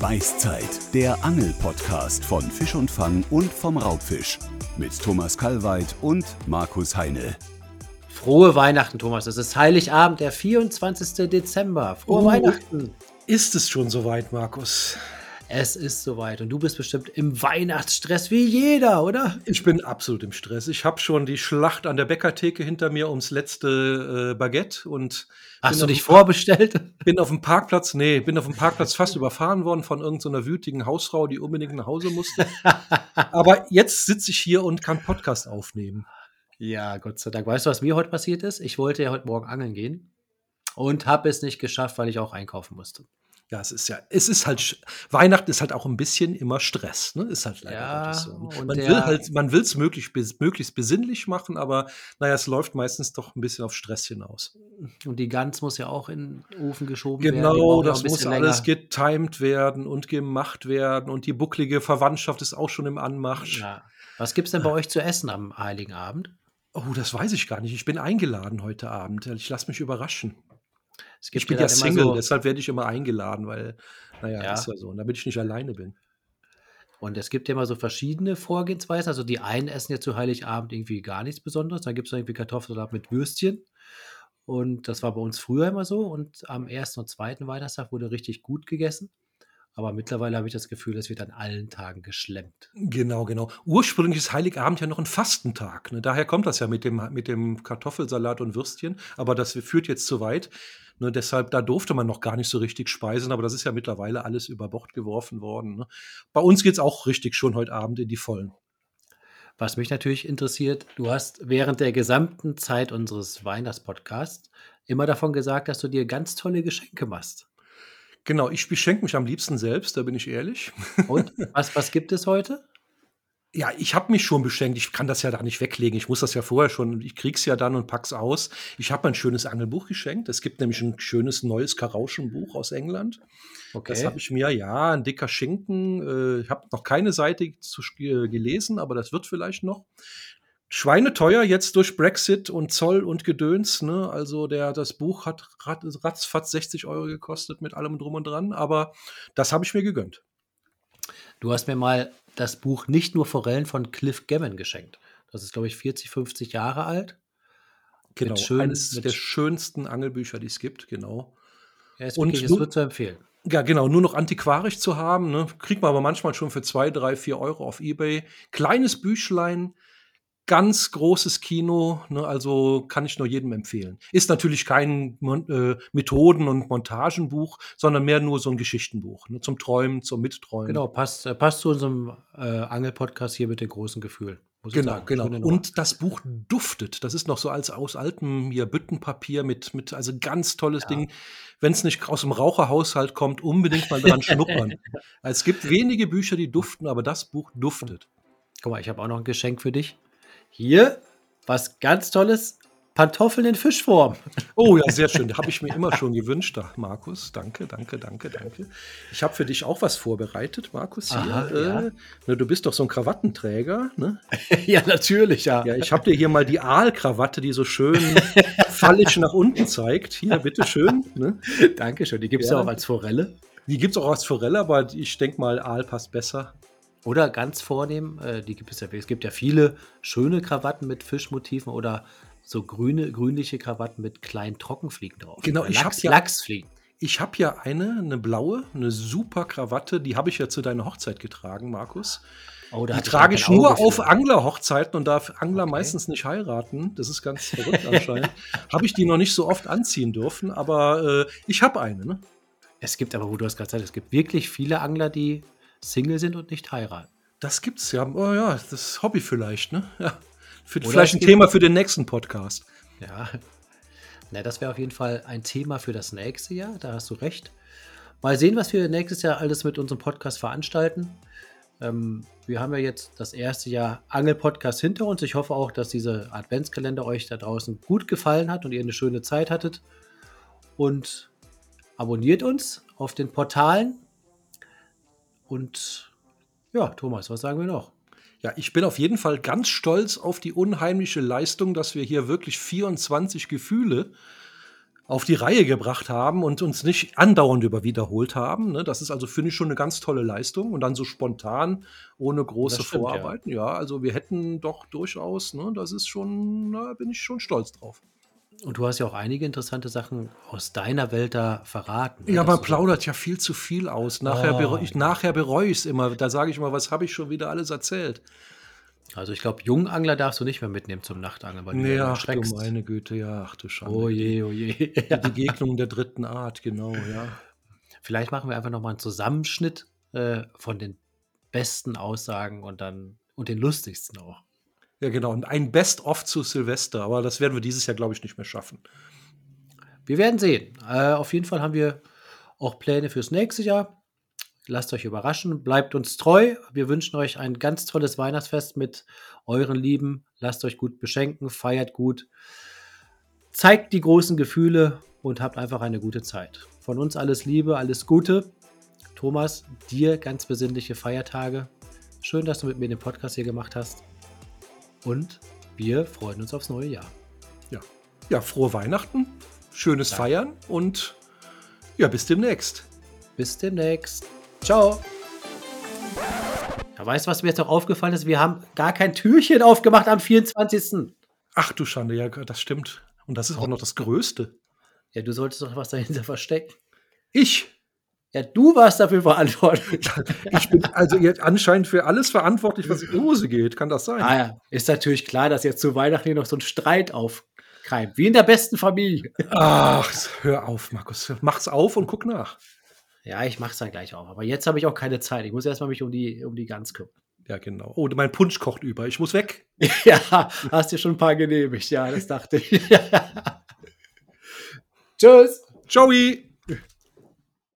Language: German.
Beißzeit, der Angel-Podcast von Fisch und Fang und vom Raubfisch. Mit Thomas Kalweit und Markus Heine. Frohe Weihnachten, Thomas. Es ist Heiligabend, der 24. Dezember. Frohe Oh. Weihnachten. Ist es schon soweit, Markus? Es ist soweit und du bist bestimmt im Weihnachtsstress wie jeder, oder? Ich bin absolut im Stress. Ich habe schon die Schlacht an der Bäckertheke hinter mir ums letzte äh, Baguette und Hast du dich vorbestellt? bin auf dem Parkplatz, nee, bin auf dem Parkplatz fast überfahren worden von irgendeiner wütigen Hausfrau, die unbedingt nach Hause musste. Aber jetzt sitze ich hier und kann Podcast aufnehmen. Ja, Gott sei Dank. Weißt du, was mir heute passiert ist? Ich wollte ja heute Morgen angeln gehen und habe es nicht geschafft, weil ich auch einkaufen musste. Ja, es ist ja, es ist halt, Weihnachten ist halt auch ein bisschen immer Stress, ne? Ist halt leider Ja, so. und Man will halt, man will es möglichst, möglichst besinnlich machen, aber naja, es läuft meistens doch ein bisschen auf Stress hinaus. Und die Gans muss ja auch in den Ofen geschoben werden. Genau, ja auch das muss bisschen alles länger. getimed werden und gemacht werden und die bucklige Verwandtschaft ist auch schon im Anmarsch. Ja. Was gibt's denn bei euch zu essen am Heiligen Abend? Oh, das weiß ich gar nicht. Ich bin eingeladen heute Abend. Ich lasse mich überraschen. Es Ich bin ja Single, so- deshalb werde ich immer eingeladen, weil, naja, Ja. ist ja so. Und damit ich nicht alleine bin. Und es gibt ja immer so verschiedene Vorgehensweisen. Also die einen essen ja zu Heiligabend irgendwie gar nichts Besonderes. Dann gibt es irgendwie Kartoffelsalat mit Würstchen. Und das war bei uns früher immer so. Und am ersten und zweiten Weihnachtstag wurde richtig gut gegessen. Aber mittlerweile habe ich das Gefühl, es wird an allen Tagen geschlemmt. Genau, genau. Ursprünglich ist Heiligabend ja noch ein Fastentag. Ne? Daher kommt das ja mit dem, mit dem Kartoffelsalat und Würstchen. Aber das führt jetzt zu weit. Ne? Deshalb, da durfte man noch gar nicht so richtig speisen. Aber das ist ja mittlerweile alles über Bord geworfen worden. Ne? Bei uns geht es auch richtig schon heute Abend in die Vollen. Was mich natürlich interessiert, du hast während der gesamten Zeit unseres Weihnachtspodcasts immer davon gesagt, dass du dir ganz tolle Geschenke machst. Genau, ich beschenke mich am liebsten selbst, da bin ich ehrlich. Und was, was gibt es heute? Ja, ich habe mich schon beschenkt. Ich kann das ja da nicht weglegen. Ich muss das ja vorher schon. Ich krieg's ja dann und pack's aus. Ich habe ein schönes Angelbuch geschenkt. Es gibt nämlich ein schönes neues Karauschenbuch aus England. Das habe ich mir, ja, ein dicker Schinken. Äh, ich habe noch keine Seite zu, äh, gelesen, aber das wird vielleicht noch. Schweineteuer jetzt durch Brexit und Zoll und Gedöns. Ne? Also der, das Buch hat rat, ratzfatz 60 Euro gekostet mit allem drum und dran. Aber das habe ich mir gegönnt. Du hast mir mal das Buch Nicht nur Forellen von Cliff Gammon geschenkt. Das ist, glaube ich, 40, 50 Jahre alt. Genau, schön- eines der sch- schönsten Angelbücher, die es gibt, genau. Er ist Und wirklich, es nun- wird zu empfehlen. Ja, genau, nur noch antiquarisch zu haben, ne? kriegt man aber manchmal schon für zwei, drei, vier Euro auf Ebay. Kleines Büchlein, ganz großes Kino, ne? also kann ich nur jedem empfehlen. Ist natürlich kein äh, Methoden- und Montagenbuch, sondern mehr nur so ein Geschichtenbuch, ne? zum Träumen, zum Mitträumen. Genau, passt, äh, passt zu unserem äh, Angel-Podcast hier mit dem großen Gefühl. Genau, sagen. genau. Und das Buch duftet. Das ist noch so als aus altem hier Büttenpapier mit, mit also ganz tolles Ding. Wenn es nicht aus dem Raucherhaushalt kommt, unbedingt mal dran schnuppern. Es gibt wenige Bücher, die duften, aber das Buch duftet. Guck mal, ich habe auch noch ein Geschenk für dich. Hier, was ganz Tolles: Pantoffeln in Fischform. Oh ja, sehr schön. Habe ich mir immer schon gewünscht. Da, Markus, danke, danke, danke, danke. Ich habe für dich auch was vorbereitet, Markus. Hier. Aha, äh, ja. ne, du bist doch so ein Krawattenträger. Ne? ja, natürlich, ja. Ja, ich habe dir hier mal die Aalkrawatte, die so schön fallig nach unten zeigt. Hier, bitteschön. Ne? Dankeschön. Die gibt es ja. Ja. auch als Forelle. Die gibt es auch als Forelle, aber ich denke mal, Aal passt besser. Oder ganz vornehm, äh, die gibt es ja. Es gibt ja viele schöne Krawatten mit Fischmotiven oder so grüne, grünliche Krawatten mit kleinen Trockenfliegen drauf. Genau, Oder ich hab Lachs, ja- Lachsfliegen. Ich habe ja eine, eine blaue, eine super Krawatte, die habe ich ja zu deiner Hochzeit getragen, Markus. Oh, Die trage ich nur Auge auf für. Anglerhochzeiten und darf Angler Okay. meistens nicht heiraten. Das ist ganz verrückt anscheinend. habe ich die noch nicht so oft anziehen dürfen, aber äh, ich habe eine. Ne? Es gibt aber, wo du hast gerade gesagt, es gibt wirklich viele Angler, die Single sind und nicht heiraten. Das gibt's ja. Oh ja, das ist Hobby vielleicht. Ne? Ja. Für, vielleicht ein Thema für den nächsten Podcast. Ja. Na, das wäre auf jeden Fall ein Thema für das nächste Jahr, da hast du recht. Mal sehen, was wir nächstes Jahr alles mit unserem Podcast veranstalten. Ähm, wir haben ja jetzt das erste Jahr Angel-Podcast hinter uns. Ich hoffe auch, dass dieser Adventskalender euch da draußen gut gefallen hat und ihr eine schöne Zeit hattet. Und abonniert uns auf den Portalen. Und ja, Thomas, was sagen wir noch? Ja, ich bin auf jeden Fall ganz stolz auf die unheimliche Leistung, dass wir hier wirklich 24 Gefühle auf die Reihe gebracht haben und uns nicht andauernd über wiederholt haben. Ne? Das ist also, finde ich, schon eine ganz tolle Leistung. Und dann so spontan, ohne große stimmt, ja. Vorarbeiten. Ja. also wir hätten doch durchaus, ne, das ist schon, da bin ich schon stolz drauf. Und du hast ja auch einige interessante Sachen aus deiner Welt da verraten. ne? Ja, man du plaudert ja viel zu viel aus. Nachher, Oh, bereue ich, nachher bereue ich es immer. Da sage ich immer, was habe ich schon wieder alles erzählt? Also ich glaube, Jungangler darfst du nicht mehr mitnehmen zum Nachtangeln, weil du Nee, dann ach du meine Güte, ja, ach du Schande. Oh je, oh je. Die Begegnung der dritten Art, genau, ja. Vielleicht machen wir einfach nochmal einen Zusammenschnitt äh, von den besten Aussagen und dann und den lustigsten auch. Ja, genau. Und ein Best-of zu Silvester, aber das werden wir dieses Jahr, glaube ich, nicht mehr schaffen. Wir werden sehen. Äh, auf jeden Fall haben wir auch Pläne fürs nächste Jahr. Lasst euch überraschen, bleibt uns treu. Wir wünschen euch ein ganz tolles Weihnachtsfest mit euren Lieben. Lasst euch gut beschenken, feiert gut, zeigt die großen Gefühle und habt einfach eine gute Zeit. Von uns alles Liebe, alles Gute. Thomas, dir ganz besinnliche Feiertage. Schön, dass du mit mir den Podcast hier gemacht hast. Und wir freuen uns aufs neue Jahr. Ja. Ja, frohe Weihnachten, schönes Danke. Feiern und ja, bis demnächst. Bis demnächst. Ciao. Ja, weißt du, was mir jetzt noch aufgefallen ist? Wir haben gar kein Türchen aufgemacht am 24. Ach du Schande, ja, das stimmt. Und das ist auch noch das Größte. Ja, du solltest doch was dahinter verstecken. Ich. Ja, du warst dafür verantwortlich. Ich bin also jetzt anscheinend für alles verantwortlich, was in die Hose geht. Kann das sein? ah ja, ist natürlich klar, dass jetzt zu Weihnachten hier noch so ein Streit aufkeimt. Wie in der besten Familie. Ach, hör auf, Markus. Mach's auf und guck nach. Ja, ich mach's dann gleich auf. Aber jetzt habe ich auch keine Zeit. Ich muss erstmal mich um die, um die Gans kümmern. Ja, genau. Oh, mein Punsch kocht über. Ich muss weg. ja, hast dir schon ein paar genehmigt. Ja, das dachte ich. Tschüss. Joey!